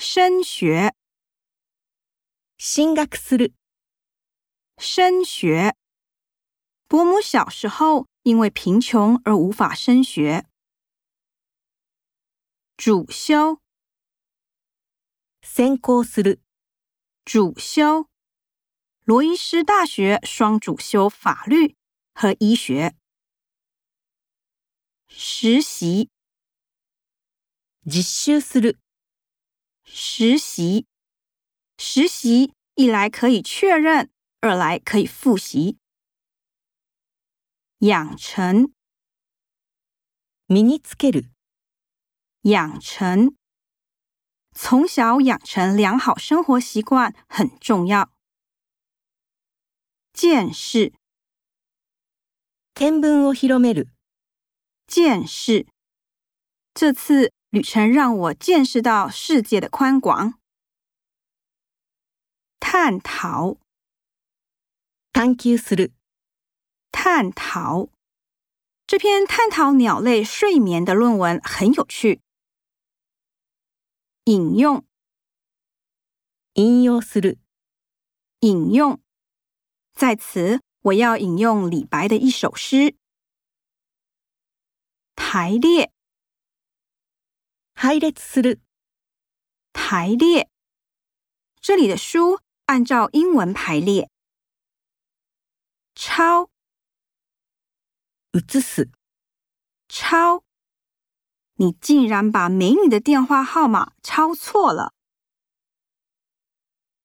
升学，進学する、升学。伯母小时候因为贫穷而无法升学。主修，専攻する、主修。罗伊斯大学双主修法律和医学。实习，実習する、 实习，实习一来可以确认，二来可以复习。养成，身につける、养成，从小养成良好生活习惯很重要。见识，見聞を広める、见识，这次 旅程让我见识到世界的宽广。探讨，探求する、探讨，这篇探讨鸟类睡眠的论文很有趣。引用，引用する、引用，在此我要引用李白的一首诗：排列， 配列する、排列。这里的书按照英文排列。抄，写す、抄，你竟然把美女的电话号码抄错了。